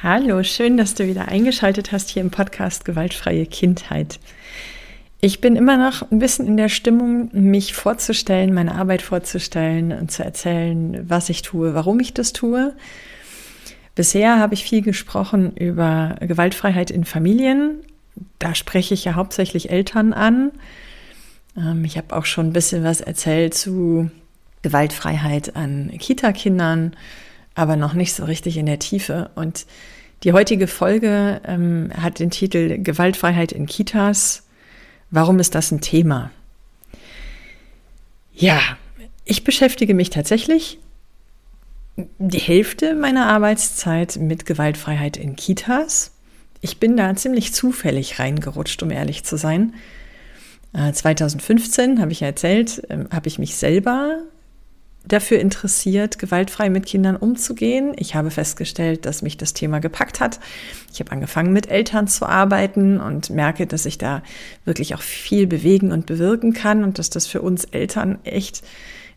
Hallo, schön, dass du wieder eingeschaltet hast hier im Podcast Gewaltfreie Kindheit. Ich bin immer noch ein bisschen in der Stimmung, mich vorzustellen, meine Arbeit vorzustellen und zu erzählen, was ich tue, warum ich das tue. Bisher habe ich viel gesprochen über Gewaltfreiheit in Familien. Da spreche ich ja hauptsächlich Eltern an. Ähm, ich habe auch schon ein bisschen was erzählt zu Gewaltfreiheit an Kita-Kindern, aber noch nicht so richtig in der Tiefe. Und die heutige Folge ähm, hat den Titel Gewaltfreiheit in Kitas Warum ist das ein Thema? Ja, ich beschäftige mich tatsächlich die Hälfte meiner Arbeitszeit mit Gewaltfreiheit in Kitas. Ich bin da ziemlich zufällig reingerutscht, um ehrlich zu sein. 2015 äh, habe ich ja erzählt, ähm, habe ich mich selber dafür interessiert, gewaltfrei mit Kindern umzugehen. Ich habe festgestellt, dass mich das Thema gepackt hat. Ich habe angefangen, mit Eltern zu arbeiten und merke, dass ich da wirklich auch viel bewegen und bewirken kann und dass das für uns Eltern echt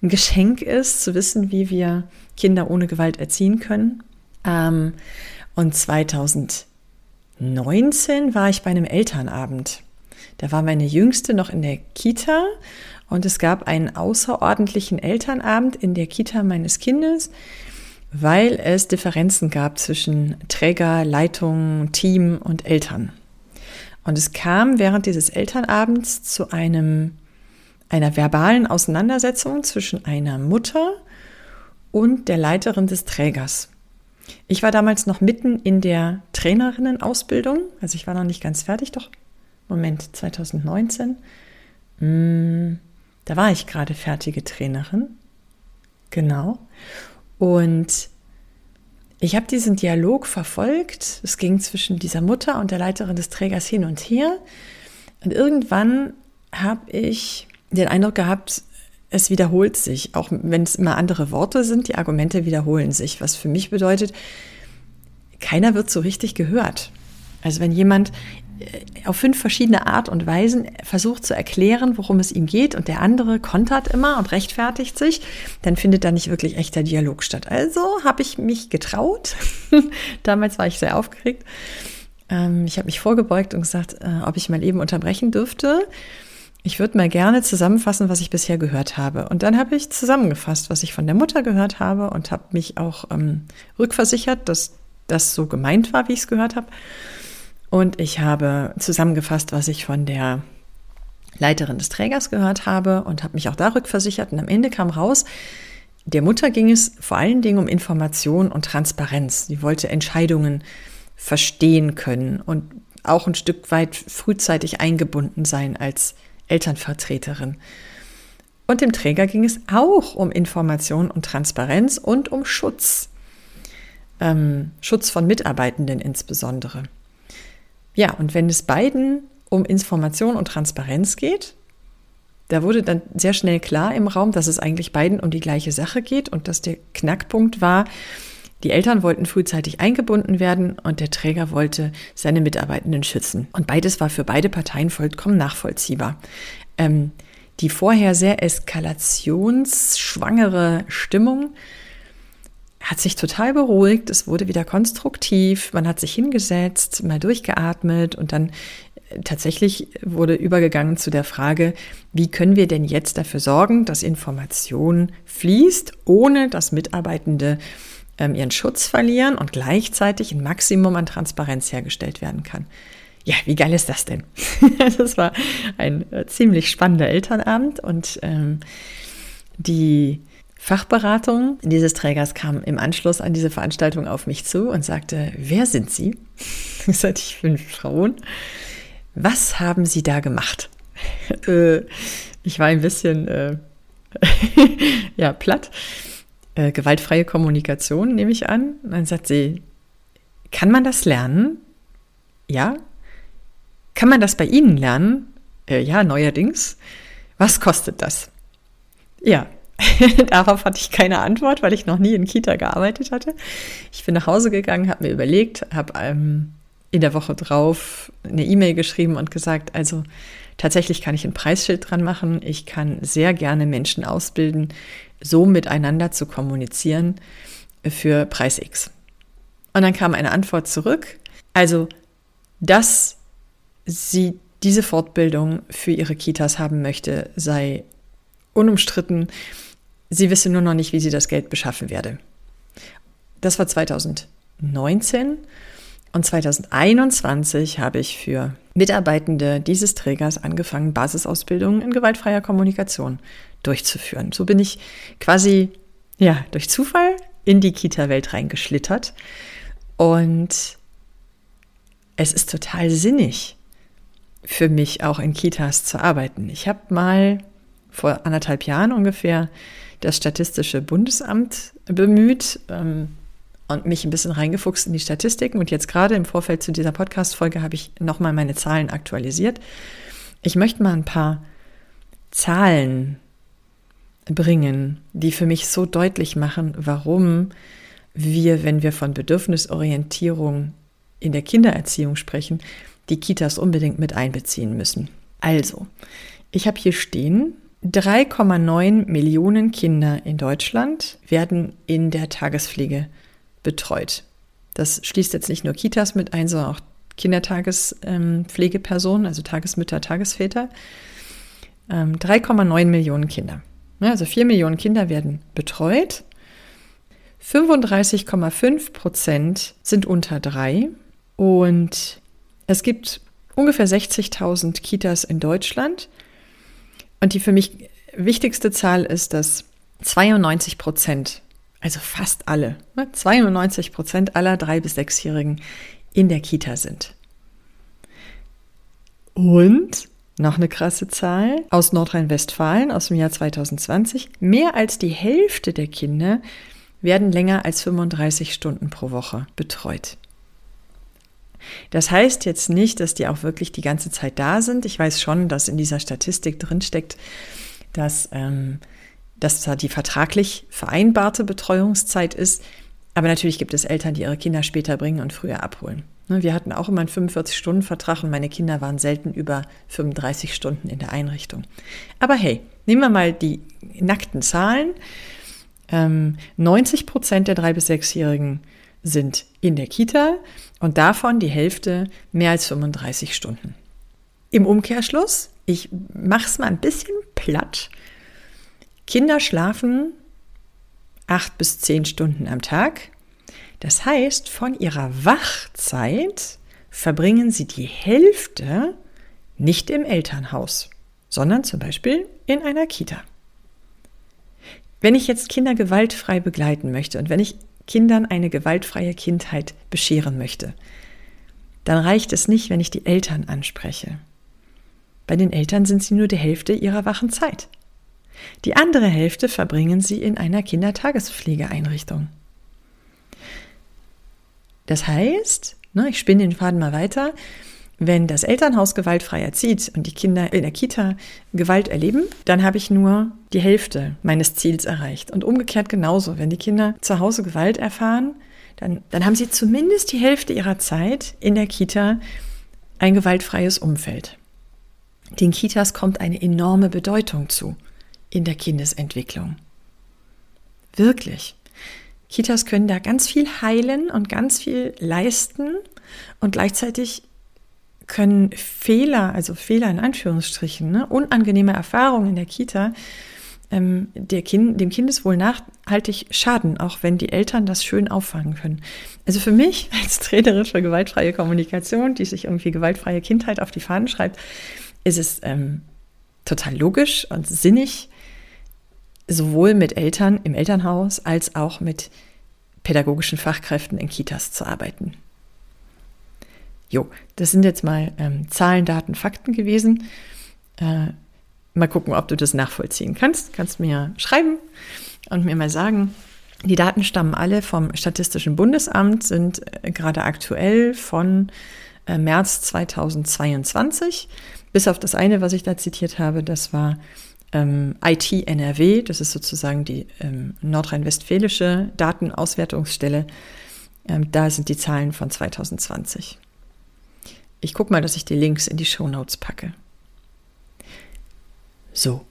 ein Geschenk ist, zu wissen, wie wir Kinder ohne Gewalt erziehen können. Ähm, und 2019 war ich bei einem Elternabend. Da war meine Jüngste noch in der Kita und es gab einen außerordentlichen Elternabend in der Kita meines Kindes, weil es Differenzen gab zwischen Träger, Leitung, Team und Eltern. Und es kam während dieses Elternabends zu einem, einer verbalen Auseinandersetzung zwischen einer Mutter und der Leiterin des Trägers. Ich war damals noch mitten in der Trainerinnenausbildung, also ich war noch nicht ganz fertig, doch, Moment, 2019. Hm, da war ich gerade fertige Trainerin. Genau. Und ich habe diesen Dialog verfolgt. Es ging zwischen dieser Mutter und der Leiterin des Trägers hin und her. Und irgendwann habe ich den Eindruck gehabt, es wiederholt sich, auch wenn es immer andere Worte sind, die Argumente wiederholen sich, was für mich bedeutet, keiner wird so richtig gehört. Also wenn jemand auf fünf verschiedene Art und Weisen versucht zu erklären, worum es ihm geht und der andere kontert immer und rechtfertigt sich, dann findet da nicht wirklich echter Dialog statt. Also habe ich mich getraut. Damals war ich sehr aufgeregt. Ähm, ich habe mich vorgebeugt und gesagt, äh, ob ich mal eben unterbrechen dürfte. Ich würde mal gerne zusammenfassen, was ich bisher gehört habe. Und dann habe ich zusammengefasst, was ich von der Mutter gehört habe und habe mich auch ähm, rückversichert, dass das so gemeint war, wie ich es gehört habe. Und ich habe zusammengefasst, was ich von der Leiterin des Trägers gehört habe und habe mich auch da rückversichert. Und am Ende kam raus, der Mutter ging es vor allen Dingen um Information und Transparenz. Sie wollte Entscheidungen verstehen können und auch ein Stück weit frühzeitig eingebunden sein als Elternvertreterin. Und dem Träger ging es auch um Information und Transparenz und um Schutz. Ähm, Schutz von Mitarbeitenden insbesondere. Ja, und wenn es beiden um Information und Transparenz geht, da wurde dann sehr schnell klar im Raum, dass es eigentlich beiden um die gleiche Sache geht und dass der Knackpunkt war, die Eltern wollten frühzeitig eingebunden werden und der Träger wollte seine Mitarbeitenden schützen. Und beides war für beide Parteien vollkommen nachvollziehbar. Ähm, die vorher sehr eskalationsschwangere Stimmung hat sich total beruhigt, es wurde wieder konstruktiv, man hat sich hingesetzt, mal durchgeatmet und dann äh, tatsächlich wurde übergegangen zu der Frage, wie können wir denn jetzt dafür sorgen, dass Information fließt, ohne dass Mitarbeitende ähm, ihren Schutz verlieren und gleichzeitig ein Maximum an Transparenz hergestellt werden kann. Ja, wie geil ist das denn? das war ein äh, ziemlich spannender Elternabend und ähm, die Fachberatung dieses Trägers kam im Anschluss an diese Veranstaltung auf mich zu und sagte, wer sind Sie? Ich sagte, ich bin Frauen. Was haben Sie da gemacht? Äh, ich war ein bisschen äh, ja, platt. äh, gewaltfreie Kommunikation, nehme ich an. Dann sagt sie, kann man das lernen? Ja. Kann man das bei Ihnen lernen? Äh, ja, neuerdings. Was kostet das? Ja, darauf hatte ich keine Antwort, weil ich noch nie in Kita gearbeitet hatte. Ich bin nach Hause gegangen, habe mir überlegt, habe ähm, in der Woche drauf eine E-Mail geschrieben und gesagt, also tatsächlich kann ich ein Preisschild dran machen. Ich kann sehr gerne Menschen ausbilden, so miteinander zu kommunizieren für Preis X. Und dann kam eine Antwort zurück. Also, dass sie diese Fortbildung für ihre Kitas haben möchte, sei unumstritten. Sie wisse nur noch nicht, wie sie das Geld beschaffen werde. Das war 2019 und 2021 habe ich für Mitarbeitende dieses Trägers angefangen, Basisausbildungen in gewaltfreier Kommunikation durchzuführen. So bin ich quasi ja durch Zufall in die Kita-Welt reingeschlittert und es ist total sinnig für mich auch in Kitas zu arbeiten. Ich habe mal vor anderthalb Jahren ungefähr das Statistische Bundesamt bemüht ähm, und mich ein bisschen reingefuchst in die Statistiken. Und jetzt gerade im Vorfeld zu dieser Podcast-Folge habe ich nochmal meine Zahlen aktualisiert. Ich möchte mal ein paar Zahlen bringen, die für mich so deutlich machen, warum wir, wenn wir von Bedürfnisorientierung in der Kindererziehung sprechen, die Kitas unbedingt mit einbeziehen müssen. Also, ich habe hier stehen, 3,9 Millionen Kinder in Deutschland werden in der Tagespflege betreut. Das schließt jetzt nicht nur Kitas mit ein, sondern auch Kindertagespflegepersonen, also Tagesmütter, Tagesväter. 3,9 ähm, Millionen Kinder. Also 4 Millionen Kinder werden betreut. 35,5 Prozent sind unter drei und es gibt ungefähr 60.000 Kitas in Deutschland. Und die für mich wichtigste Zahl ist, dass 92 Prozent, also fast alle, 92 ne, Prozent aller drei- bis sechsjährigen in der Kita sind. Und noch eine krasse Zahl aus Nordrhein-Westfalen aus dem Jahr 2020. Mehr als die Hälfte der Kinder werden länger als 35 Stunden pro Woche betreut. Das heißt jetzt nicht, dass die auch wirklich die ganze Zeit da sind. Ich weiß schon, dass in dieser Statistik drinsteckt, dass, ähm, dass da die vertraglich vereinbarte Betreuungszeit ist. Aber natürlich gibt es Eltern, die ihre Kinder später bringen und früher abholen. Ne, wir hatten auch immer einen 45-Stunden-Vertrag und meine Kinder waren selten über 35 Stunden in der Einrichtung. Aber hey, nehmen wir mal die nackten Zahlen. 90 ähm, Prozent der drei bis sechsjährigen sind in der Kita und davon die Hälfte mehr als 35 Stunden. Im Umkehrschluss, ich mache es mal ein bisschen platt, Kinder schlafen acht bis zehn Stunden am Tag. Das heißt, von ihrer Wachzeit verbringen sie die Hälfte nicht im Elternhaus, sondern zum Beispiel in einer Kita. Wenn ich jetzt Kinder gewaltfrei begleiten möchte und wenn ich Kindern eine gewaltfreie Kindheit bescheren möchte, dann reicht es nicht, wenn ich die Eltern anspreche. Bei den Eltern sind sie nur die Hälfte ihrer wachen Zeit. Die andere Hälfte verbringen sie in einer Kindertagespflegeeinrichtung. Das heißt, ne, ich spinne den Faden mal weiter, wenn das Elternhaus gewaltfrei erzieht und die Kinder in der Kita Gewalt erleben, dann habe ich nur die Hälfte meines Ziels erreicht. Und umgekehrt genauso. Wenn die Kinder zu Hause Gewalt erfahren, dann, dann haben sie zumindest die Hälfte ihrer Zeit in der Kita ein gewaltfreies Umfeld. Den Kitas kommt eine enorme Bedeutung zu in der Kindesentwicklung. Wirklich. Kitas können da ganz viel heilen und ganz viel leisten und gleichzeitig können Fehler, also Fehler in Anführungsstrichen, ne, unangenehme Erfahrungen in der Kita, ähm, der kind, dem Kindeswohl nachhaltig schaden, auch wenn die Eltern das schön auffangen können. Also für mich als Trainerin für gewaltfreie Kommunikation, die sich irgendwie gewaltfreie Kindheit auf die Fahnen schreibt, ist es ähm, total logisch und sinnig, sowohl mit Eltern im Elternhaus als auch mit pädagogischen Fachkräften in Kitas zu arbeiten. Jo, das sind jetzt mal ähm, Zahlen, Daten, Fakten gewesen. Äh, mal gucken, ob du das nachvollziehen kannst. Kannst mir schreiben und mir mal sagen, Die Daten stammen alle vom Statistischen Bundesamt, sind äh, gerade aktuell von äh, März 2022. Bis auf das eine, was ich da zitiert habe, das war ähm, IT NRW, das ist sozusagen die ähm, nordrhein-westfälische Datenauswertungsstelle. Ähm, da sind die Zahlen von 2020. Ich gucke mal, dass ich die Links in die Show Notes packe. So,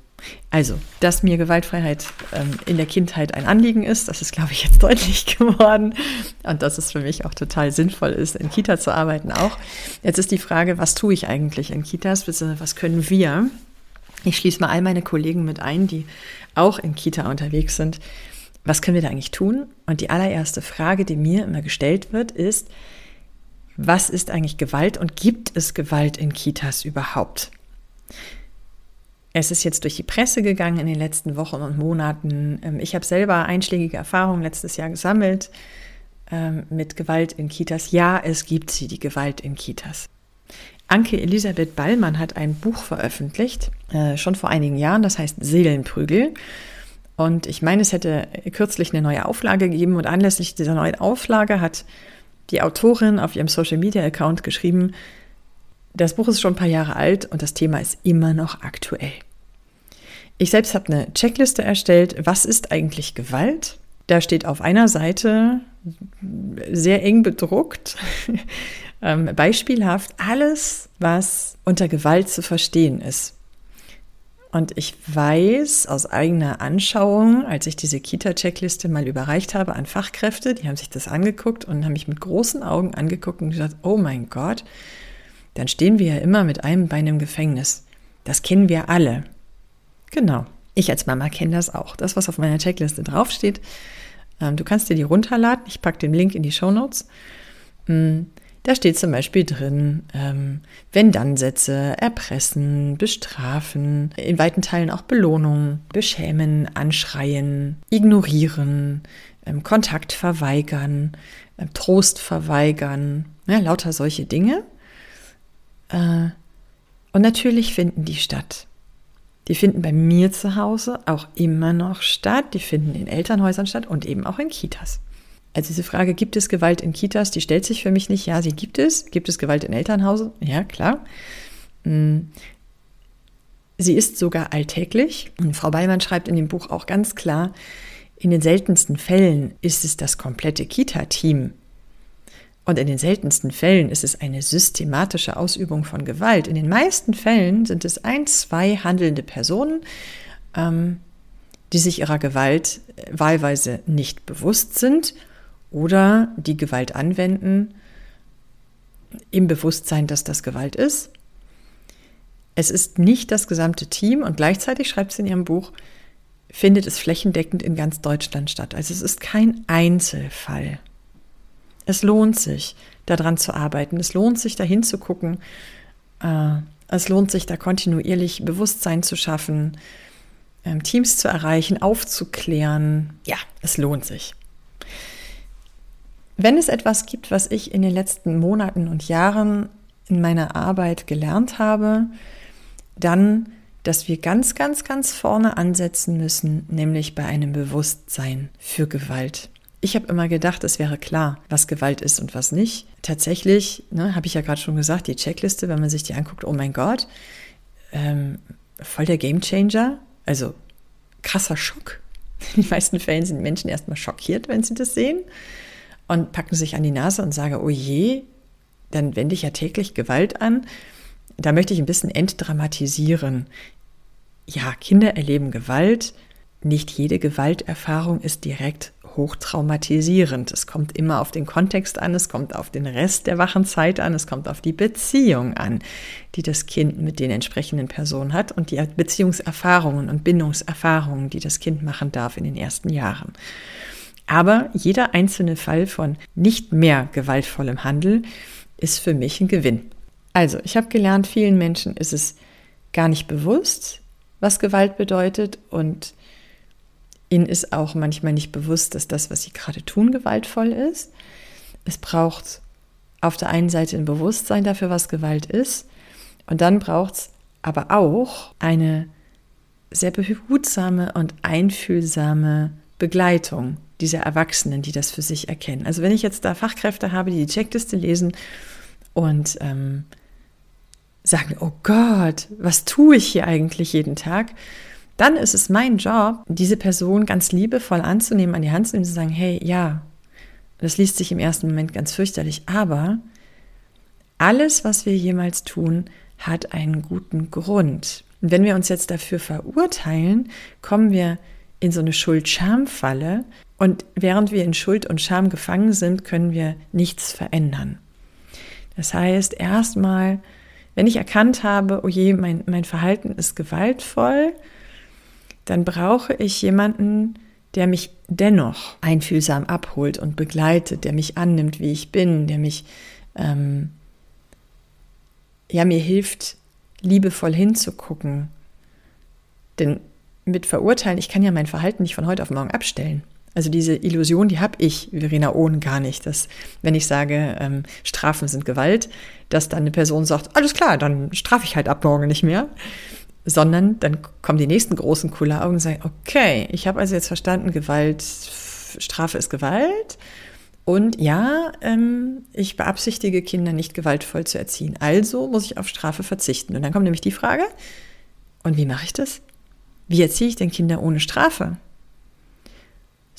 also, dass mir Gewaltfreiheit ähm, in der Kindheit ein Anliegen ist, das ist, glaube ich, jetzt deutlich geworden. Und dass es für mich auch total sinnvoll ist, in Kita zu arbeiten auch. Jetzt ist die Frage, was tue ich eigentlich in Kitas, was können wir? Ich schließe mal all meine Kollegen mit ein, die auch in Kita unterwegs sind. Was können wir da eigentlich tun? Und die allererste Frage, die mir immer gestellt wird, ist, was ist eigentlich Gewalt und gibt es Gewalt in Kitas überhaupt? Es ist jetzt durch die Presse gegangen in den letzten Wochen und Monaten. Ähm, ich habe selber einschlägige Erfahrungen letztes Jahr gesammelt ähm, mit Gewalt in Kitas. Ja, es gibt sie, die Gewalt in Kitas. Anke Elisabeth Ballmann hat ein Buch veröffentlicht, äh, schon vor einigen Jahren, das heißt Seelenprügel. Und ich meine, es hätte kürzlich eine neue Auflage gegeben und anlässlich dieser neuen Auflage hat die Autorin auf ihrem Social Media Account geschrieben, das Buch ist schon ein paar Jahre alt und das Thema ist immer noch aktuell. Ich selbst habe eine Checkliste erstellt, was ist eigentlich Gewalt? Da steht auf einer Seite sehr eng bedruckt, ähm, beispielhaft alles, was unter Gewalt zu verstehen ist. Und ich weiß aus eigener Anschauung, als ich diese Kita-Checkliste mal überreicht habe an Fachkräfte, die haben sich das angeguckt und haben mich mit großen Augen angeguckt und gesagt, oh mein Gott, dann stehen wir ja immer mit einem Bein im Gefängnis. Das kennen wir alle. Genau. Ich als Mama kenne das auch. Das, was auf meiner Checkliste draufsteht. Ähm, du kannst dir die runterladen. Ich packe den Link in die Show Notes. Da steht zum Beispiel drin, ähm, Wenn-Dann-Sätze, erpressen, bestrafen, in weiten Teilen auch Belohnung, beschämen, anschreien, ignorieren, ähm, Kontakt verweigern, äh, Trost verweigern, ja, lauter solche Dinge. Äh, und natürlich finden die statt. Die finden bei mir zu Hause auch immer noch statt. Die finden in Elternhäusern statt und eben auch in Kitas. Also diese Frage, gibt es Gewalt in Kitas, die stellt sich für mich nicht. Ja, sie gibt es. Gibt es Gewalt in Elternhause? Ja, klar. Hm. Sie ist sogar alltäglich. Und Frau Beimann schreibt in dem Buch auch ganz klar, in den seltensten Fällen ist es das komplette Kita-Team, und in den seltensten Fällen ist es eine systematische Ausübung von Gewalt. In den meisten Fällen sind es ein, zwei handelnde Personen, ähm, die sich ihrer Gewalt äh, wahlweise nicht bewusst sind oder die Gewalt anwenden im Bewusstsein, dass das Gewalt ist. Es ist nicht das gesamte Team und gleichzeitig schreibt sie in ihrem Buch, findet es flächendeckend in ganz Deutschland statt. Also es ist kein Einzelfall. Es lohnt sich, daran zu arbeiten. Es lohnt sich, dahin zu gucken. Äh, es lohnt sich, da kontinuierlich Bewusstsein zu schaffen, ähm, Teams zu erreichen, aufzuklären. Ja, es lohnt sich. Wenn es etwas gibt, was ich in den letzten Monaten und Jahren in meiner Arbeit gelernt habe, dann, dass wir ganz, ganz, ganz vorne ansetzen müssen, nämlich bei einem Bewusstsein für Gewalt. Ich habe immer gedacht, es wäre klar, was Gewalt ist und was nicht. Tatsächlich, ne, habe ich ja gerade schon gesagt, die Checkliste, wenn man sich die anguckt, oh mein Gott, ähm, voll der Gamechanger. Also krasser Schock. In den meisten Fällen sind Menschen erstmal schockiert, wenn sie das sehen und packen sich an die Nase und sagen, oh je, dann wende ich ja täglich Gewalt an. Da möchte ich ein bisschen entdramatisieren. Ja, Kinder erleben Gewalt. Nicht jede Gewalterfahrung ist direkt hochtraumatisierend. Es kommt immer auf den Kontext an, es kommt auf den Rest der wachen Zeit an, es kommt auf die Beziehung an, die das Kind mit den entsprechenden Personen hat und die Beziehungserfahrungen und Bindungserfahrungen, die das Kind machen darf in den ersten Jahren. Aber jeder einzelne Fall von nicht mehr gewaltvollem Handel ist für mich ein Gewinn. Also, ich habe gelernt, vielen Menschen ist es gar nicht bewusst, was Gewalt bedeutet und Ihnen ist auch manchmal nicht bewusst, dass das, was Sie gerade tun, gewaltvoll ist. Es braucht auf der einen Seite ein Bewusstsein dafür, was Gewalt ist. Und dann braucht es aber auch eine sehr behutsame und einfühlsame Begleitung dieser Erwachsenen, die das für sich erkennen. Also wenn ich jetzt da Fachkräfte habe, die die Checkliste lesen und ähm, sagen, oh Gott, was tue ich hier eigentlich jeden Tag? Dann ist es mein Job, diese Person ganz liebevoll anzunehmen, an die Hand zu nehmen und zu sagen, hey, ja, das liest sich im ersten Moment ganz fürchterlich, aber alles, was wir jemals tun, hat einen guten Grund. Und wenn wir uns jetzt dafür verurteilen, kommen wir in so eine Schuld-Scham-Falle und während wir in Schuld und Scham gefangen sind, können wir nichts verändern. Das heißt, erstmal, wenn ich erkannt habe, oh je, mein, mein Verhalten ist gewaltvoll, dann brauche ich jemanden, der mich dennoch einfühlsam abholt und begleitet, der mich annimmt, wie ich bin, der mich ähm, ja mir hilft, liebevoll hinzugucken. Denn mit Verurteilen, ich kann ja mein Verhalten nicht von heute auf morgen abstellen. Also diese Illusion, die habe ich, Verena Ohn, gar nicht, dass wenn ich sage, ähm, Strafen sind Gewalt, dass dann eine Person sagt, alles klar, dann strafe ich halt ab morgen nicht mehr. Sondern dann kommen die nächsten großen Kulleraugen und sagen, okay, ich habe also jetzt verstanden, Gewalt, Strafe ist Gewalt. Und ja, ähm, ich beabsichtige, Kinder nicht gewaltvoll zu erziehen. Also muss ich auf Strafe verzichten. Und dann kommt nämlich die Frage, und wie mache ich das? Wie erziehe ich denn Kinder ohne Strafe?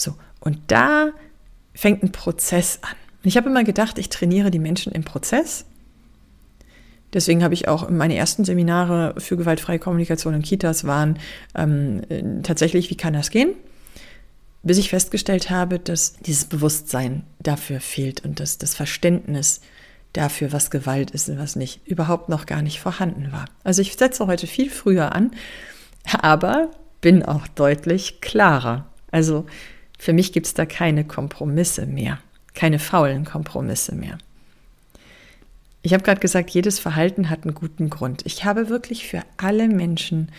So, und da fängt ein Prozess an. Ich habe immer gedacht, ich trainiere die Menschen im Prozess. Deswegen habe ich auch meine ersten Seminare für gewaltfreie Kommunikation in Kitas waren ähm, tatsächlich, wie kann das gehen? Bis ich festgestellt habe, dass dieses Bewusstsein dafür fehlt und dass das Verständnis dafür, was Gewalt ist und was nicht, überhaupt noch gar nicht vorhanden war. Also ich setze heute viel früher an, aber bin auch deutlich klarer. Also für mich gibt es da keine Kompromisse mehr, keine faulen Kompromisse mehr. Ich habe gerade gesagt, jedes Verhalten hat einen guten Grund. Ich habe wirklich für alle Menschen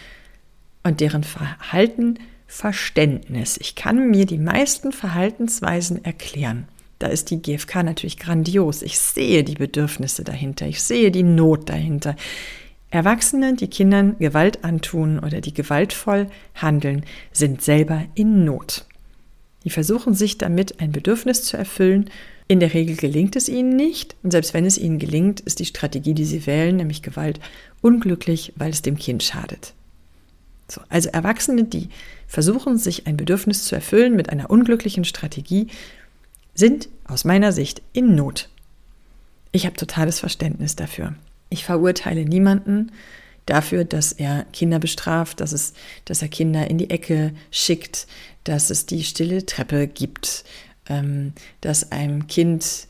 und deren Verhalten Verständnis. Ich kann mir die meisten Verhaltensweisen erklären. Da ist die GfK natürlich grandios. Ich sehe die Bedürfnisse dahinter. Ich sehe die Not dahinter. Erwachsene, die Kindern Gewalt antun oder die gewaltvoll handeln, sind selber in Not. Die versuchen sich damit ein Bedürfnis zu erfüllen. In der Regel gelingt es ihnen nicht. Und selbst wenn es ihnen gelingt, ist die Strategie, die sie wählen, nämlich Gewalt, unglücklich, weil es dem Kind schadet. So, also Erwachsene, die versuchen, sich ein Bedürfnis zu erfüllen mit einer unglücklichen Strategie, sind aus meiner Sicht in Not. Ich habe totales Verständnis dafür. Ich verurteile niemanden dafür, dass er Kinder bestraft, dass, es, dass er Kinder in die Ecke schickt, dass es die stille Treppe gibt, ähm, dass einem Kind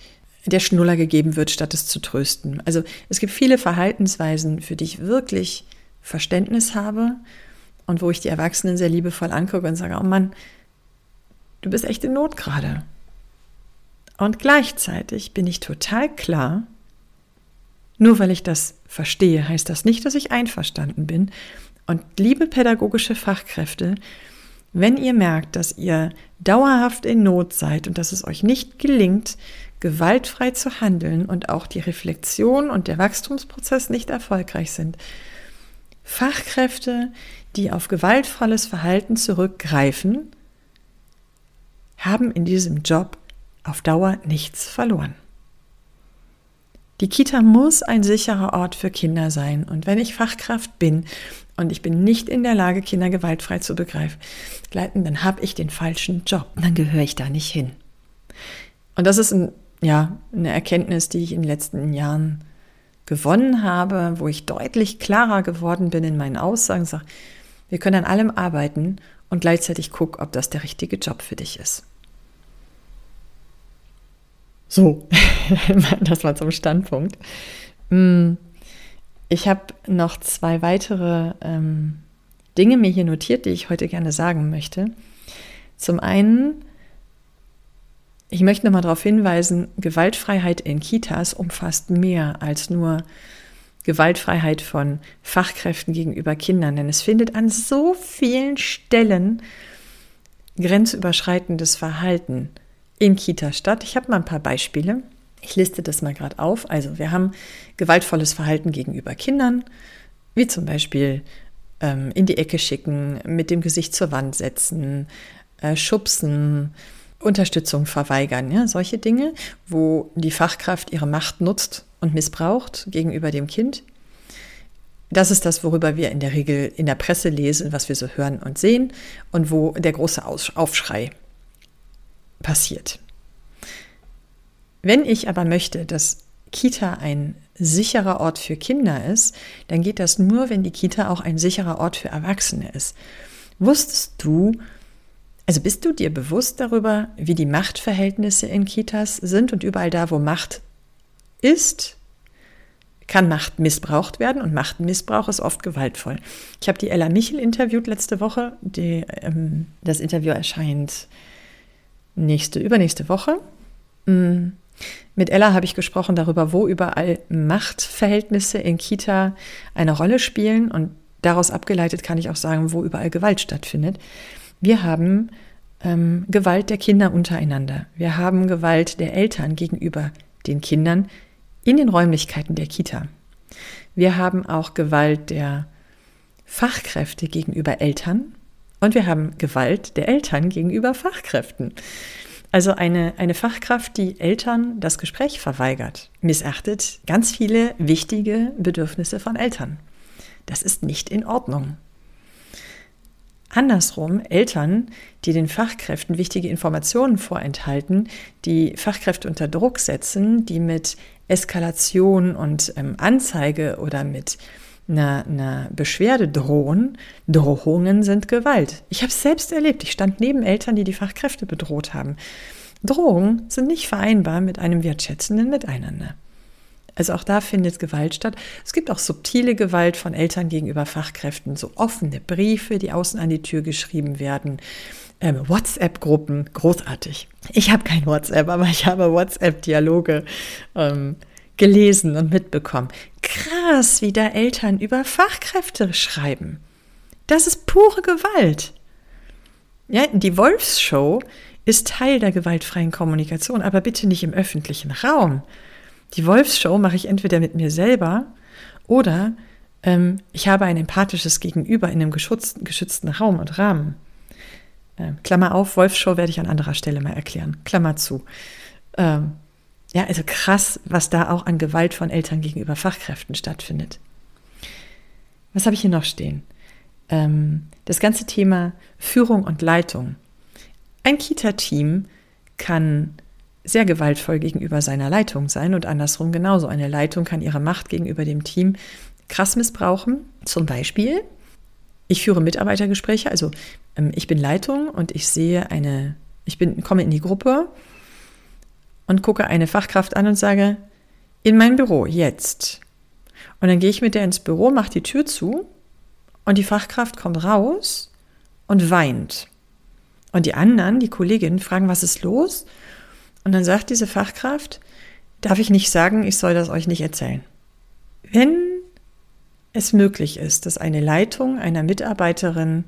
der Schnuller gegeben wird, statt es zu trösten. Also es gibt viele Verhaltensweisen, für die ich wirklich Verständnis habe und wo ich die Erwachsenen sehr liebevoll angucke und sage, oh Mann, du bist echt in Not gerade. Und gleichzeitig bin ich total klar, nur weil ich das verstehe, heißt das nicht, dass ich einverstanden bin. Und liebe pädagogische Fachkräfte, wenn ihr merkt, dass ihr dauerhaft in Not seid und dass es euch nicht gelingt, gewaltfrei zu handeln und auch die Reflexion und der Wachstumsprozess nicht erfolgreich sind, Fachkräfte, die auf gewaltvolles Verhalten zurückgreifen, haben in diesem Job auf Dauer nichts verloren. Die Kita muss ein sicherer Ort für Kinder sein. Und wenn ich Fachkraft bin und ich bin nicht in der Lage, Kinder gewaltfrei zu begleiten, dann habe ich den falschen Job. Dann gehöre ich da nicht hin. Und das ist ein, ja, eine Erkenntnis, die ich in den letzten Jahren gewonnen habe, wo ich deutlich klarer geworden bin in meinen Aussagen. Sage, wir können an allem arbeiten und gleichzeitig guck, ob das der richtige Job für dich ist. So, das war zum Standpunkt. Mm, ich habe noch zwei weitere ähm, Dinge mir hier notiert, die ich heute gerne sagen möchte. Zum einen, ich möchte nochmal darauf hinweisen, Gewaltfreiheit in Kitas umfasst mehr als nur Gewaltfreiheit von Fachkräften gegenüber Kindern, denn es findet an so vielen Stellen grenzüberschreitendes Verhalten in Kita statt. Ich habe mal ein paar Beispiele. Ich liste das mal gerade auf. Also wir haben gewaltvolles Verhalten gegenüber Kindern, wie zum Beispiel ähm, in die Ecke schicken, mit dem Gesicht zur Wand setzen, äh, schubsen Unterstützung verweigern, ja, solche Dinge, wo die Fachkraft ihre Macht nutzt und missbraucht gegenüber dem Kind. Das ist das, worüber wir in der Regel in der Presse lesen, was wir so hören und sehen und wo der große Aufschrei passiert. Wenn ich aber möchte, dass Kita ein sicherer Ort für Kinder ist, dann geht das nur, wenn die Kita auch ein sicherer Ort für Erwachsene ist. Wusstest du, also bist du dir bewusst darüber, wie die Machtverhältnisse in Kitas sind und überall da, wo Macht ist, kann Macht missbraucht werden und Machtmissbrauch ist oft gewaltvoll. Ich habe die Ella Michel interviewt letzte Woche. Die, ähm, das Interview erscheint nächste, übernächste Woche. Mm. Mit Ella habe ich gesprochen darüber, wo überall Machtverhältnisse in Kita eine Rolle spielen und daraus abgeleitet kann ich auch sagen, wo überall Gewalt stattfindet. Wir haben ähm, Gewalt der Kinder untereinander. Wir haben Gewalt der Eltern gegenüber den Kindern in den Räumlichkeiten der Kita. Wir haben auch Gewalt der Fachkräfte gegenüber Eltern und wir haben Gewalt der Eltern gegenüber Fachkräften. Also eine, eine Fachkraft, die Eltern das Gespräch verweigert, missachtet ganz viele wichtige Bedürfnisse von Eltern. Das ist nicht in Ordnung. Andersrum, Eltern, die den Fachkräften wichtige Informationen vorenthalten, die Fachkräfte unter Druck setzen, die mit Eskalation und ähm, Anzeige oder mit einer, einer Beschwerde drohen, Drohungen sind Gewalt. Ich habe es selbst erlebt. Ich stand neben Eltern, die die Fachkräfte bedroht haben. Drohungen sind nicht vereinbar mit einem wertschätzenden Miteinander. Also auch da findet Gewalt statt. Es gibt auch subtile Gewalt von Eltern gegenüber Fachkräften, so offene Briefe, die außen an die Tür geschrieben werden. Ähm, WhatsApp-Gruppen, großartig. Ich habe kein WhatsApp, aber ich habe WhatsApp-Dialoge ähm, gelesen und mitbekommen. Krass, wie da Eltern über Fachkräfte schreiben. Das ist pure Gewalt. Ja, die Wolfsshow ist Teil der gewaltfreien Kommunikation, aber bitte nicht im öffentlichen Raum. Die Wolfsshow mache ich entweder mit mir selber oder ähm, ich habe ein empathisches Gegenüber in einem geschützten, geschützten Raum und Rahmen. Ähm, Klammer auf, Wolfsshow werde ich an anderer Stelle mal erklären. Klammer zu. Ähm, ja, also krass, was da auch an Gewalt von Eltern gegenüber Fachkräften stattfindet. Was habe ich hier noch stehen? Ähm, das ganze Thema Führung und Leitung. Ein Kita-Team kann sehr gewaltvoll gegenüber seiner Leitung sein und andersrum genauso. Eine Leitung kann ihre Macht gegenüber dem Team krass missbrauchen. Zum Beispiel, ich führe Mitarbeitergespräche, also ähm, ich bin Leitung und ich sehe eine, ich bin, komme in die Gruppe und gucke eine Fachkraft an und sage, in mein Büro, jetzt. Und dann gehe ich mit der ins Büro, mache die Tür zu und die Fachkraft kommt raus und weint. Und die anderen, die Kolleginnen, fragen, was ist los? Und dann sagt diese Fachkraft, darf ich nicht sagen, ich soll das euch nicht erzählen. Wenn es möglich ist, dass eine Leitung einer Mitarbeiterin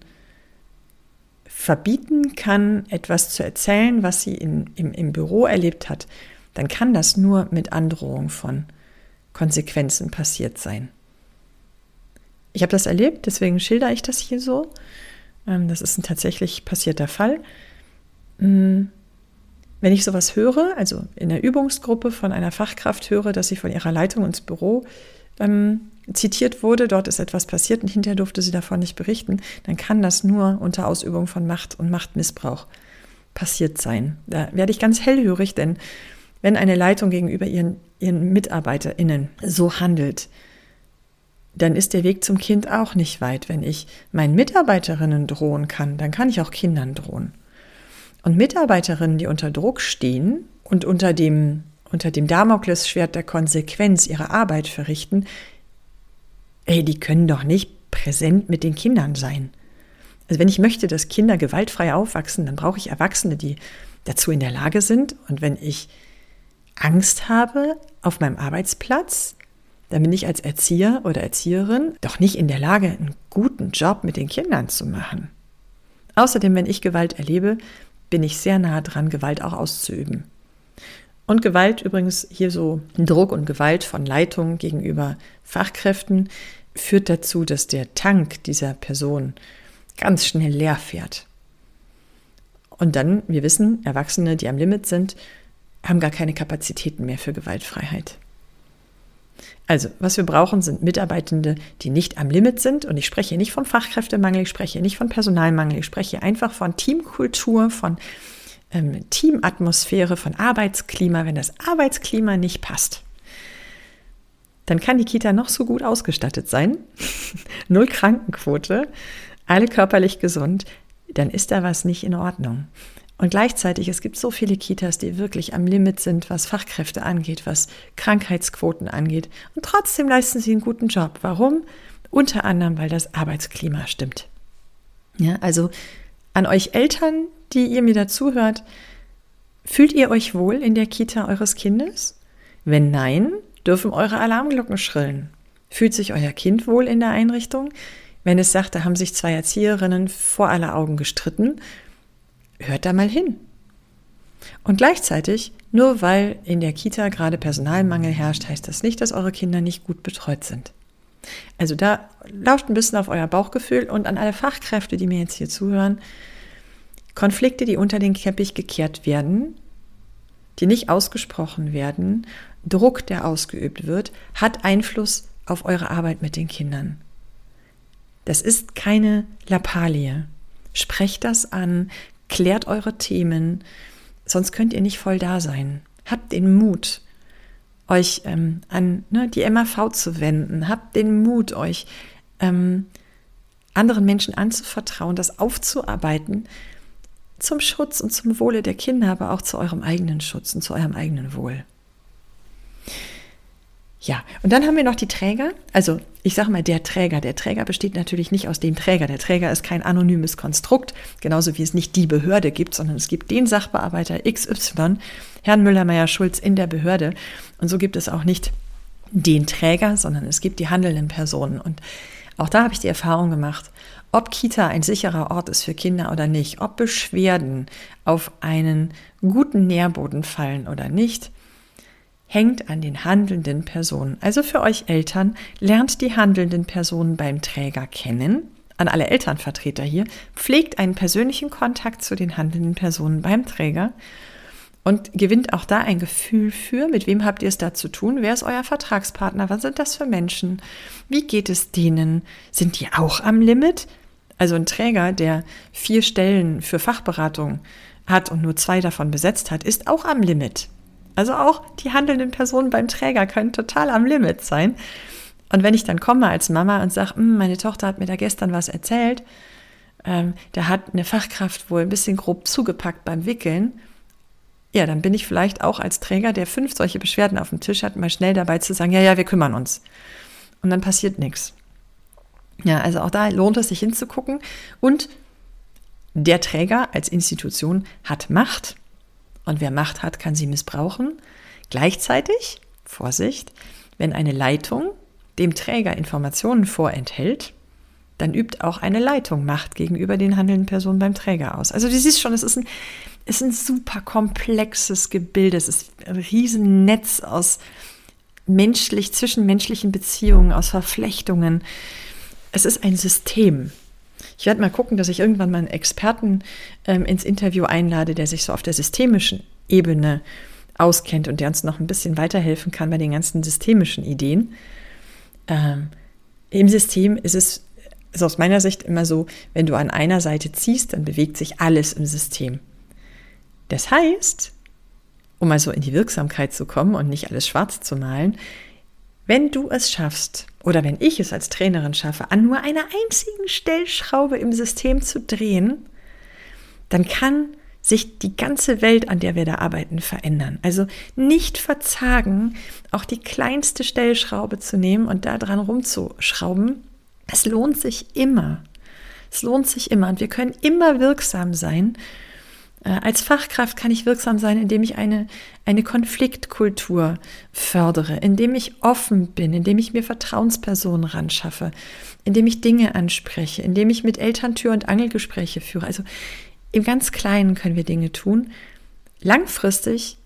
verbieten kann, etwas zu erzählen, was sie in, im, im Büro erlebt hat, dann kann das nur mit Androhung von Konsequenzen passiert sein. Ich habe das erlebt, deswegen schilder ich das hier so. Ähm, das ist ein tatsächlich passierter Fall. Hm. Wenn ich sowas höre, also in der Übungsgruppe von einer Fachkraft höre, dass sie von ihrer Leitung ins Büro ähm, zitiert wurde, dort ist etwas passiert und hinterher durfte sie davon nicht berichten, dann kann das nur unter Ausübung von Macht und Machtmissbrauch passiert sein. Da werde ich ganz hellhörig, denn wenn eine Leitung gegenüber ihren, ihren MitarbeiterInnen so handelt, dann ist der Weg zum Kind auch nicht weit. Wenn ich meinen Mitarbeiterinnen drohen kann, dann kann ich auch Kindern drohen. Und Mitarbeiterinnen, die unter Druck stehen und unter dem, unter dem Damoklesschwert der Konsequenz ihre Arbeit verrichten, ey, die können doch nicht präsent mit den Kindern sein. Also wenn ich möchte, dass Kinder gewaltfrei aufwachsen, dann brauche ich Erwachsene, die dazu in der Lage sind. Und wenn ich Angst habe auf meinem Arbeitsplatz, dann bin ich als Erzieher oder Erzieherin doch nicht in der Lage, einen guten Job mit den Kindern zu machen. Außerdem, wenn ich Gewalt erlebe, bin ich sehr nah dran, Gewalt auch auszuüben. Und Gewalt übrigens hier so Druck und Gewalt von Leitung gegenüber Fachkräften führt dazu, dass der Tank dieser Person ganz schnell leer fährt. Und dann, wir wissen, Erwachsene, die am Limit sind, haben gar keine Kapazitäten mehr für Gewaltfreiheit. Also, was wir brauchen, sind Mitarbeitende, die nicht am Limit sind. Und ich spreche nicht von Fachkräftemangel, ich spreche nicht von Personalmangel, ich spreche einfach von Teamkultur, von ähm, Teamatmosphäre, von Arbeitsklima. Wenn das Arbeitsklima nicht passt, dann kann die Kita noch so gut ausgestattet sein. Null Krankenquote, alle körperlich gesund, dann ist da was nicht in Ordnung. Und gleichzeitig, es gibt so viele Kitas, die wirklich am Limit sind, was Fachkräfte angeht, was Krankheitsquoten angeht. Und trotzdem leisten sie einen guten Job. Warum? Unter anderem, weil das Arbeitsklima stimmt. Ja, also an euch Eltern, die ihr mir dazuhört, fühlt ihr euch wohl in der Kita eures Kindes? Wenn nein, dürfen eure Alarmglocken schrillen. Fühlt sich euer Kind wohl in der Einrichtung? Wenn es sagt, da haben sich zwei Erzieherinnen vor aller Augen gestritten, hört da mal hin. Und gleichzeitig, nur weil in der Kita gerade Personalmangel herrscht, heißt das nicht, dass eure Kinder nicht gut betreut sind. Also da lauscht ein bisschen auf euer Bauchgefühl und an alle Fachkräfte, die mir jetzt hier zuhören. Konflikte, die unter den Teppich gekehrt werden, die nicht ausgesprochen werden, Druck, der ausgeübt wird, hat Einfluss auf eure Arbeit mit den Kindern. Das ist keine Lappalie. Sprecht das an, klärt eure Themen, sonst könnt ihr nicht voll da sein. Habt den Mut, euch ähm, an ne, die MAV zu wenden. Habt den Mut, euch ähm, anderen Menschen anzuvertrauen, das aufzuarbeiten zum Schutz und zum Wohle der Kinder, aber auch zu eurem eigenen Schutz und zu eurem eigenen Wohl. Ja, und dann haben wir noch die Träger. Also ich sage mal, der Träger. Der Träger besteht natürlich nicht aus dem Träger. Der Träger ist kein anonymes Konstrukt, genauso wie es nicht die Behörde gibt, sondern es gibt den Sachbearbeiter XY, Herrn Müller-Meyer-Schulz in der Behörde. Und so gibt es auch nicht den Träger, sondern es gibt die handelnden Personen. Und auch da habe ich die Erfahrung gemacht, ob Kita ein sicherer Ort ist für Kinder oder nicht, ob Beschwerden auf einen guten Nährboden fallen oder nicht, hängt an den handelnden Personen. Also für euch Eltern, lernt die handelnden Personen beim Träger kennen. An alle Elternvertreter hier, pflegt einen persönlichen Kontakt zu den handelnden Personen beim Träger und gewinnt auch da ein Gefühl für, mit wem habt ihr es da zu tun? Wer ist euer Vertragspartner? Was sind das für Menschen? Wie geht es denen? Sind die auch am Limit? Also ein Träger, der vier Stellen für Fachberatung hat und nur zwei davon besetzt hat, ist auch am Limit. Also auch die handelnden Personen beim Träger können total am Limit sein. Und wenn ich dann komme als Mama und sage, hm, meine Tochter hat mir da gestern was erzählt, ähm, da hat eine Fachkraft wohl ein bisschen grob zugepackt beim Wickeln, ja, dann bin ich vielleicht auch als Träger, der fünf solche Beschwerden auf dem Tisch hat, mal schnell dabei zu sagen, ja, ja, wir kümmern uns. Und dann passiert nichts. Ja, also auch da lohnt es sich hinzugucken. Und der Träger als Institution hat Macht. Und wer Macht hat, kann sie missbrauchen. Gleichzeitig, Vorsicht, wenn eine Leitung dem Träger Informationen vorenthält, dann übt auch eine Leitung Macht gegenüber den handelnden Personen beim Träger aus. Also du siehst schon, es ist ein, es ist ein super komplexes Gebilde, es ist ein Riesennetz aus menschlich, zwischenmenschlichen Beziehungen, aus Verflechtungen. Es ist ein System. Ich werde mal gucken, dass ich irgendwann mal einen Experten ähm, ins Interview einlade, der sich so auf der systemischen Ebene auskennt und der uns noch ein bisschen weiterhelfen kann bei den ganzen systemischen Ideen. Ähm, Im System ist es ist aus meiner Sicht immer so, wenn du an einer Seite ziehst, dann bewegt sich alles im System. Das heißt, um mal so in die Wirksamkeit zu kommen und nicht alles schwarz zu malen, wenn du es schaffst, oder wenn ich es als Trainerin schaffe, an nur einer einzigen Stellschraube im System zu drehen, dann kann sich die ganze Welt, an der wir da arbeiten, verändern. Also nicht verzagen, auch die kleinste Stellschraube zu nehmen und da dran rumzuschrauben. Es lohnt sich immer. Es lohnt sich immer und wir können immer wirksam sein als Fachkraft kann ich wirksam sein, indem ich eine, eine Konfliktkultur fördere, indem ich offen bin, indem ich mir Vertrauenspersonen ran schaffe, indem ich Dinge anspreche, indem ich mit Eltern Tür- und Angelgespräche führe. Also im ganz Kleinen können wir Dinge tun. Langfristig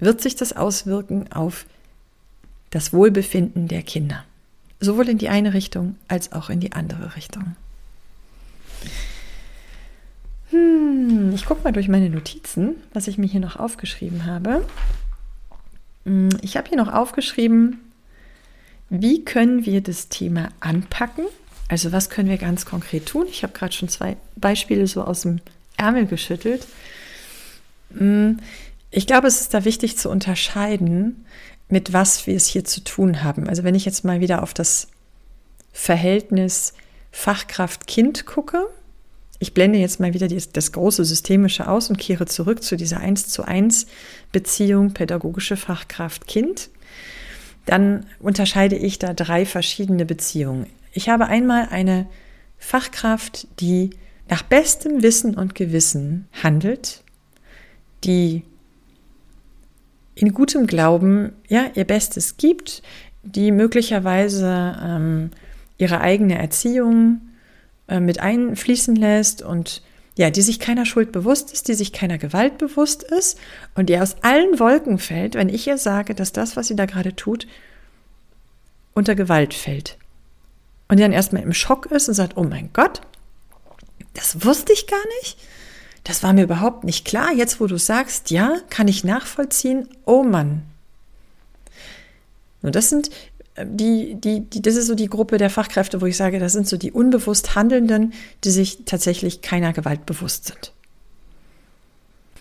wird sich das auswirken auf das Wohlbefinden der Kinder. Sowohl in die eine Richtung als auch in die andere Richtung. Hm, ich gucke mal durch meine Notizen, was ich mir hier noch aufgeschrieben habe. Hm, ich habe hier noch aufgeschrieben, wie können wir das Thema anpacken? Also was können wir ganz konkret tun? Ich habe gerade schon zwei Beispiele so aus dem Ärmel geschüttelt. Hm, ich glaube, es ist da wichtig zu unterscheiden, mit was wir es hier zu tun haben. Also wenn ich jetzt mal wieder auf das Verhältnis Fachkraft-Kind gucke, ich blende jetzt mal wieder das große Systemische aus und kehre zurück zu dieser 1 zu 1 Beziehung pädagogische Fachkraft-Kind, dann unterscheide ich da drei verschiedene Beziehungen. Ich habe einmal eine Fachkraft, die nach bestem Wissen und Gewissen handelt, die in gutem Glauben ja ihr Bestes gibt, die möglicherweise ähm, ihre eigene Erziehung äh, mit einfließen lässt und ja, die sich keiner Schuld bewusst ist, die sich keiner Gewalt bewusst ist und die aus allen Wolken fällt, wenn ich ihr sage, dass das, was sie da gerade tut, unter Gewalt fällt. Und die dann erstmal im Schock ist und sagt, oh mein Gott, das wusste ich gar nicht. Das war mir überhaupt nicht klar. Jetzt, wo du sagst, ja, kann ich nachvollziehen. Oh Mann. Und das sind die, die, die, das ist so die Gruppe der Fachkräfte, wo ich sage, das sind so die unbewusst Handelnden, die sich tatsächlich keiner Gewalt bewusst sind.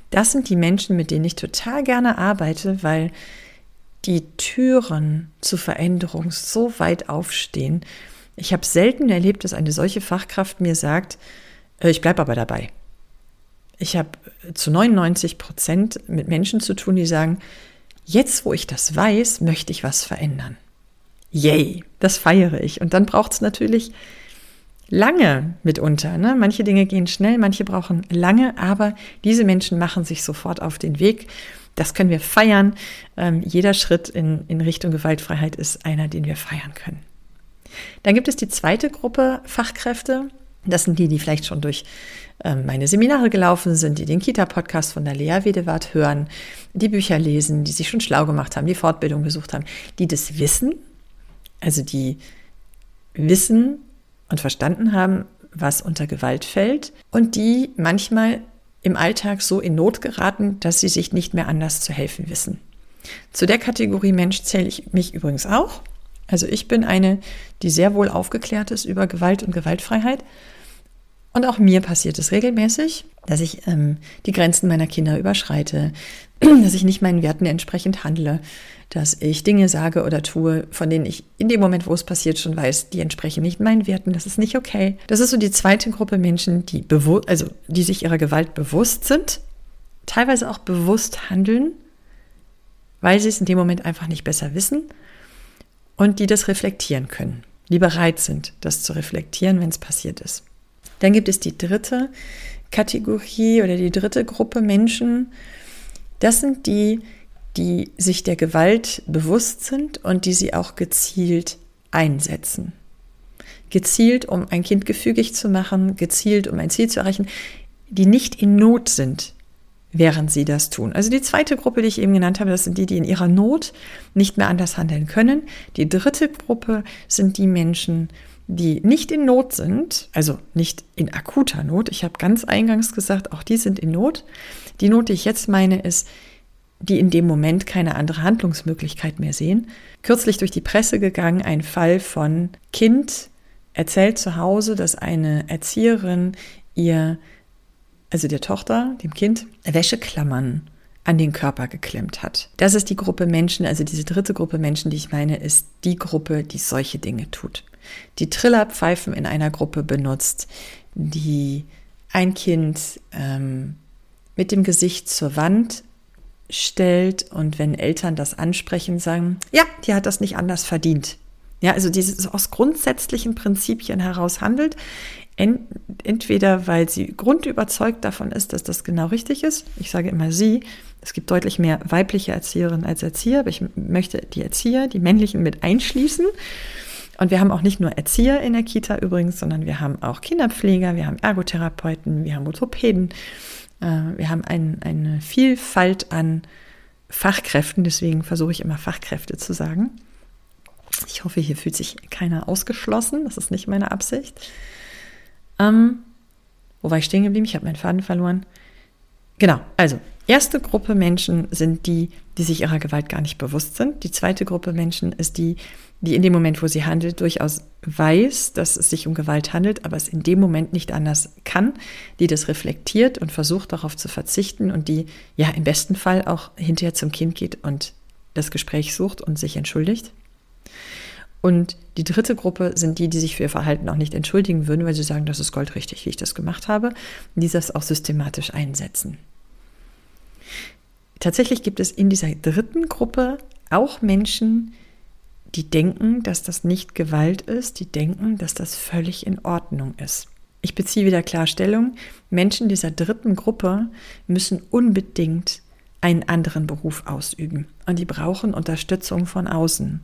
Das sind die Menschen, mit denen ich total gerne arbeite, weil die Türen zur Veränderung so weit aufstehen. Ich habe selten erlebt, dass eine solche Fachkraft mir sagt, äh, ich bleibe aber dabei. Ich habe zu 99 Prozent mit Menschen zu tun, die sagen, jetzt wo ich das weiß, möchte ich was verändern. Yay, das feiere ich. Und dann braucht es natürlich lange mitunter. Ne? Manche Dinge gehen schnell, manche brauchen lange, aber diese Menschen machen sich sofort auf den Weg. Das können wir feiern. Ähm, jeder Schritt in, in Richtung Gewaltfreiheit ist einer, den wir feiern können. Dann gibt es die zweite Gruppe Fachkräfte. Das sind die, die vielleicht schon durch ähm, meine Seminare gelaufen sind, die den Kita-Podcast von der Lea Wedewart hören, die Bücher lesen, die sich schon schlau gemacht haben, die Fortbildung besucht haben, die das wissen, also die wissen und verstanden haben, was unter Gewalt fällt und die manchmal im Alltag so in Not geraten, dass sie sich nicht mehr anders zu helfen wissen. Zu der Kategorie Mensch zähle ich mich übrigens auch. Also ich bin eine, die sehr wohl aufgeklärt ist über Gewalt und Gewaltfreiheit. Und auch mir passiert es regelmäßig, dass ich ähm, die Grenzen meiner Kinder überschreite, dass ich nicht meinen Werten entsprechend handle, dass ich Dinge sage oder tue, von denen ich in dem Moment, wo es passiert, schon weiß, die entsprechen nicht meinen Werten, das ist nicht okay. Das ist so die zweite Gruppe Menschen, die also die sich ihrer Gewalt bewusst sind, teilweise auch bewusst handeln, weil sie es in dem Moment einfach nicht besser wissen und die das reflektieren können, die bereit sind, das zu reflektieren, wenn es passiert ist. Dann gibt es die dritte Kategorie oder die dritte Gruppe Menschen. Das sind die, die sich der Gewalt bewusst sind und die sie auch gezielt einsetzen. Gezielt, um ein Kind gefügig zu machen, gezielt, um ein Ziel zu erreichen, die nicht in Not sind, während sie das tun. Also die zweite Gruppe, die ich eben genannt habe, das sind die, die in ihrer Not nicht mehr anders handeln können. Die dritte Gruppe sind die Menschen, die nicht in Not sind, also nicht in akuter Not. Ich habe ganz eingangs gesagt, auch die sind in Not. Die Not, die ich jetzt meine, ist, die in dem Moment keine andere Handlungsmöglichkeit mehr sehen. Kürzlich durch die Presse gegangen, ein Fall von Kind erzählt zu Hause, dass eine Erzieherin ihr, also der Tochter, dem Kind, Wäscheklammern an den Körper geklemmt hat. Das ist die Gruppe Menschen, also diese dritte Gruppe Menschen, die ich meine, ist die Gruppe, die solche Dinge tut. Die Trillerpfeifen in einer Gruppe benutzt, die ein Kind ähm, mit dem Gesicht zur Wand stellt und wenn Eltern das ansprechen, sagen, ja, die hat das nicht anders verdient. Ja, also dieses aus grundsätzlichen Prinzipien heraus handelt, entweder weil sie grundüberzeugt davon ist, dass das genau richtig ist. Ich sage immer sie. Es gibt deutlich mehr weibliche Erzieherinnen als Erzieher, aber ich möchte die Erzieher, die männlichen mit einschließen. Und wir haben auch nicht nur Erzieher in der Kita übrigens, sondern wir haben auch Kinderpfleger, wir haben Ergotherapeuten, wir haben Orthopäden, wir haben ein, eine Vielfalt an Fachkräften, deswegen versuche ich immer Fachkräfte zu sagen. Ich hoffe, hier fühlt sich keiner ausgeschlossen, das ist nicht meine Absicht. Ähm, wo war ich stehen geblieben? Ich habe meinen Faden verloren. Genau, also erste Gruppe Menschen sind die, die sich ihrer Gewalt gar nicht bewusst sind. Die zweite Gruppe Menschen ist die, die in dem Moment, wo sie handelt, durchaus weiß, dass es sich um Gewalt handelt, aber es in dem Moment nicht anders kann, die das reflektiert und versucht darauf zu verzichten und die ja im besten Fall auch hinterher zum Kind geht und das Gespräch sucht und sich entschuldigt. Und die dritte Gruppe sind die, die sich für ihr Verhalten auch nicht entschuldigen würden, weil sie sagen, das ist goldrichtig, wie ich das gemacht habe, und die das auch systematisch einsetzen. Tatsächlich gibt es in dieser dritten Gruppe auch Menschen, die denken, dass das nicht Gewalt ist, die denken, dass das völlig in Ordnung ist. Ich beziehe wieder Klarstellung. Menschen dieser dritten Gruppe müssen unbedingt einen anderen Beruf ausüben und die brauchen Unterstützung von außen.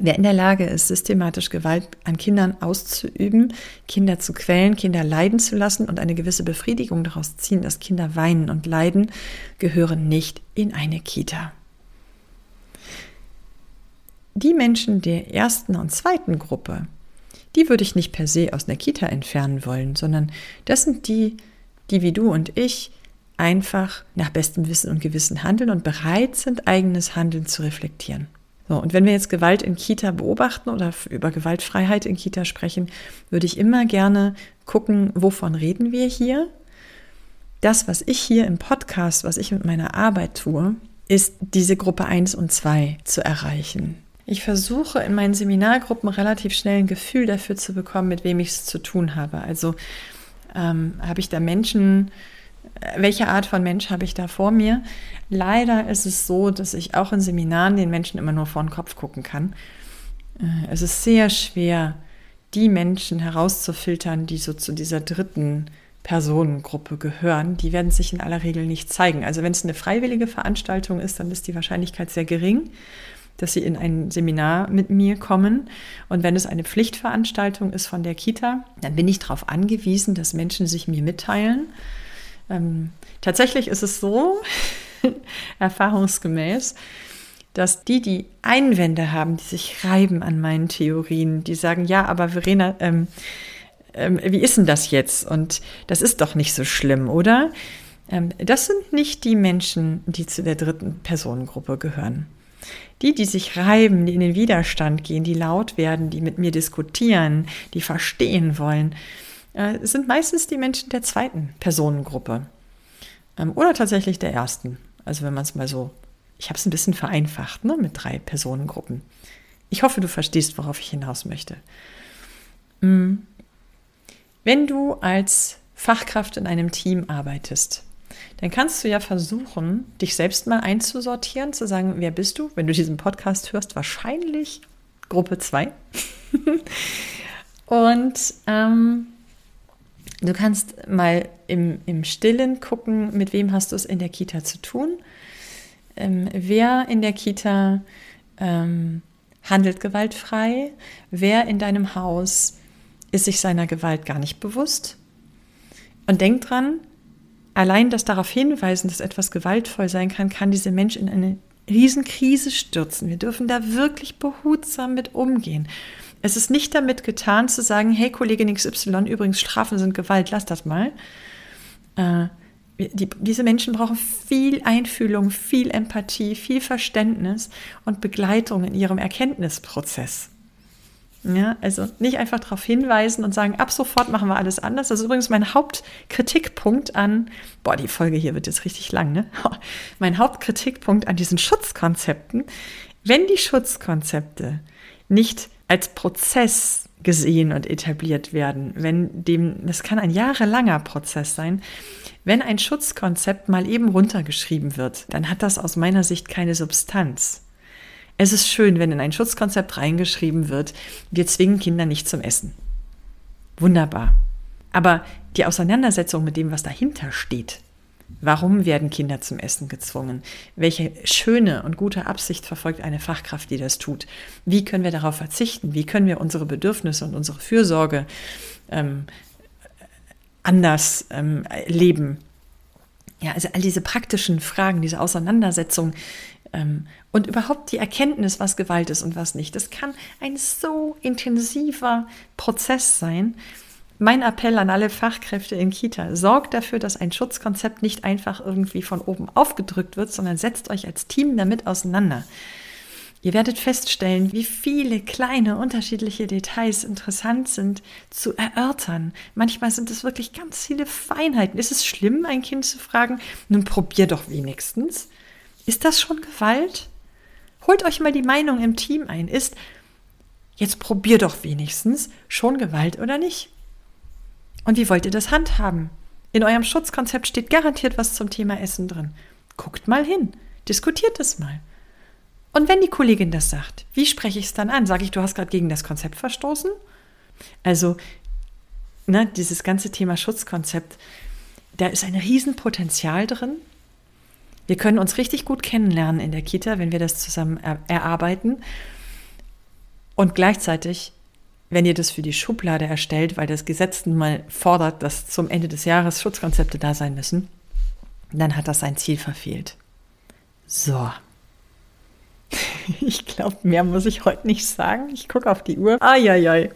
Wer in der Lage ist, systematisch Gewalt an Kindern auszuüben, Kinder zu quälen, Kinder leiden zu lassen und eine gewisse Befriedigung daraus ziehen, dass Kinder weinen und leiden, gehören nicht in eine Kita. Die Menschen der ersten und zweiten Gruppe, die würde ich nicht per se aus einer Kita entfernen wollen, sondern das sind die, die wie du und ich einfach nach bestem Wissen und Gewissen handeln und bereit sind, eigenes Handeln zu reflektieren. So, und wenn wir jetzt Gewalt in Kita beobachten oder über Gewaltfreiheit in Kita sprechen, würde ich immer gerne gucken, wovon reden wir hier? Das, was ich hier im Podcast, was ich mit meiner Arbeit tue, ist diese Gruppe 1 und 2 zu erreichen. Ich versuche in meinen Seminargruppen relativ schnell ein Gefühl dafür zu bekommen, mit wem ich es zu tun habe. Also ähm, habe ich da Menschen, welche Art von Mensch habe ich da vor mir? Leider ist es so, dass ich auch in Seminaren den Menschen immer nur vor den Kopf gucken kann. Äh, es ist sehr schwer, die Menschen herauszufiltern, die so zu dieser dritten Personengruppe gehören. Die werden sich in aller Regel nicht zeigen. Also wenn es eine freiwillige Veranstaltung ist, dann ist die Wahrscheinlichkeit sehr gering, dass sie in ein Seminar mit mir kommen. Und wenn es eine Pflichtveranstaltung ist von der Kita, dann bin ich darauf angewiesen, dass Menschen sich mir mitteilen ähm, tatsächlich ist es so, erfahrungsgemäß, dass die, die Einwände haben, die sich reiben an meinen Theorien, die sagen, ja, aber Verena, ähm, ähm, wie ist denn das jetzt? Und das ist doch nicht so schlimm, oder? Ähm, das sind nicht die Menschen, die zu der dritten Personengruppe gehören. Die, die sich reiben, die in den Widerstand gehen, die laut werden, die mit mir diskutieren, die verstehen wollen, äh, sind meistens die Menschen der zweiten Personengruppe ähm, oder tatsächlich der ersten. Also wenn man es mal so, ich habe es ein bisschen vereinfacht ne, mit drei Personengruppen. Ich hoffe, du verstehst, worauf ich hinaus möchte. Mm. Wenn du als Fachkraft in einem Team arbeitest, dann kannst du ja versuchen, dich selbst mal einzusortieren, zu sagen, wer bist du? Wenn du diesen Podcast hörst, wahrscheinlich Gruppe 2. Und ähm, Du kannst mal im, im Stillen gucken, mit wem hast du es in der Kita zu tun. Ähm, wer in der Kita ähm, handelt gewaltfrei? Wer in deinem Haus ist sich seiner Gewalt gar nicht bewusst? Und denk dran, allein das darauf hinweisen, dass etwas gewaltvoll sein kann, kann diese Mensch in eine Riesenkrise stürzen. Wir dürfen da wirklich behutsam mit umgehen. Es ist nicht damit getan zu sagen, hey Kollegin XY, übrigens Strafen sind Gewalt, lass das mal. Äh, die, diese Menschen brauchen viel Einfühlung, viel Empathie, viel Verständnis und Begleitung in ihrem Erkenntnisprozess. Ja, also nicht einfach darauf hinweisen und sagen, ab sofort machen wir alles anders. Das ist übrigens mein Hauptkritikpunkt an, boah, die Folge hier wird jetzt richtig lang, ne? Mein Hauptkritikpunkt an diesen Schutzkonzepten. Wenn die Schutzkonzepte nicht als Prozess gesehen und etabliert werden, wenn dem, das kann ein jahrelanger Prozess sein, wenn ein Schutzkonzept mal eben runtergeschrieben wird, dann hat das aus meiner Sicht keine Substanz. Es ist schön, wenn in ein Schutzkonzept reingeschrieben wird, wir zwingen Kinder nicht zum Essen. Wunderbar. Aber die Auseinandersetzung mit dem, was dahinter steht, Warum werden Kinder zum Essen gezwungen? Welche schöne und gute Absicht verfolgt eine Fachkraft, die das tut? Wie können wir darauf verzichten? Wie können wir unsere Bedürfnisse und unsere Fürsorge ähm, anders ähm, leben? Ja, also all diese praktischen Fragen, diese Auseinandersetzung und überhaupt die Erkenntnis, was Gewalt ist und was nicht, das kann ein so intensiver Prozess sein, Mein Appell an alle Fachkräfte in Kita, sorgt dafür, dass ein Schutzkonzept nicht einfach irgendwie von oben aufgedrückt wird, sondern setzt euch als Team damit auseinander. Ihr werdet feststellen, wie viele kleine unterschiedliche Details interessant sind zu erörtern. Manchmal sind es wirklich ganz viele Feinheiten. Ist es schlimm, ein Kind zu fragen, nun probier doch wenigstens? Ist das schon Gewalt? Holt euch mal die Meinung im Team ein. Ist, jetzt probier doch wenigstens, schon Gewalt oder nicht? Und wie wollt ihr das handhaben? In eurem Schutzkonzept steht garantiert was zum Thema Essen drin. Guckt mal hin, diskutiert es mal. Und wenn die Kollegin das sagt, wie spreche ich es dann an? Sage ich, du hast gerade gegen das Konzept verstoßen? Also, ne, dieses ganze Thema Schutzkonzept, da ist ein Riesenpotenzial drin. Wir können uns richtig gut kennenlernen in der Kita, wenn wir das zusammen erarbeiten. Und gleichzeitig wenn ihr das für die Schublade erstellt, weil das Gesetz nun mal fordert, dass zum Ende des Jahres Schutzkonzepte da sein müssen, dann hat das sein Ziel verfehlt. So. Ich glaube, mehr muss ich heute nicht sagen. Ich gucke auf die Uhr. Eieiei.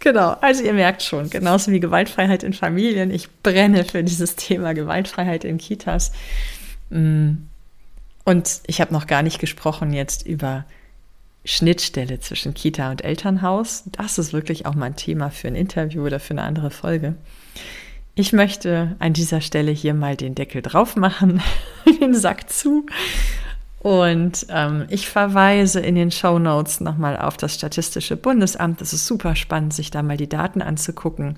Genau, also ihr merkt schon, genauso wie Gewaltfreiheit in Familien, ich brenne für dieses Thema Gewaltfreiheit in Kitas. Mm. Und ich habe noch gar nicht gesprochen jetzt über Schnittstelle zwischen Kita und Elternhaus. Das ist wirklich auch mal ein Thema für ein Interview oder für eine andere Folge. Ich möchte an dieser Stelle hier mal den Deckel drauf machen, den Sack zu. Und ähm, ich verweise in den Show Notes nochmal auf das Statistische Bundesamt. Das ist super spannend, sich da mal die Daten anzugucken.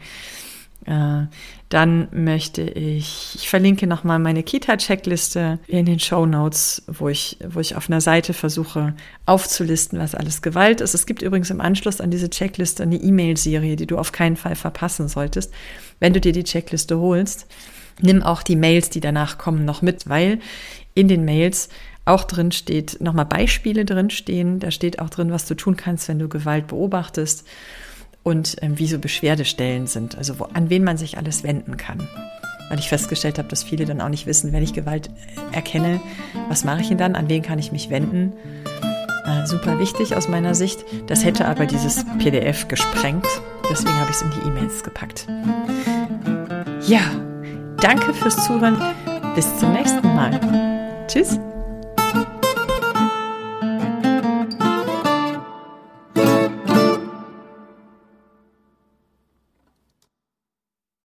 Äh, dann möchte ich, ich verlinke nochmal meine Kita-Checkliste in den Show Notes, wo ich, wo ich auf einer Seite versuche aufzulisten, was alles Gewalt ist. Es gibt übrigens im Anschluss an diese Checkliste eine E-Mail-Serie, die du auf keinen Fall verpassen solltest. Wenn du dir die Checkliste holst, nimm auch die Mails, die danach kommen, noch mit, weil in den Mails auch drin steht, nochmal Beispiele drin stehen. Da steht auch drin, was du tun kannst, wenn du Gewalt beobachtest und ähm, wie so Beschwerdestellen sind, also wo, an wen man sich alles wenden kann. Weil ich festgestellt habe, dass viele dann auch nicht wissen, wenn ich Gewalt äh, erkenne, was mache ich denn dann, an wen kann ich mich wenden. Äh, super wichtig aus meiner Sicht. Das hätte aber dieses PDF gesprengt. Deswegen habe ich es in die E-Mails gepackt. Ja, danke fürs Zuhören. Bis zum nächsten Mal. Tschüss.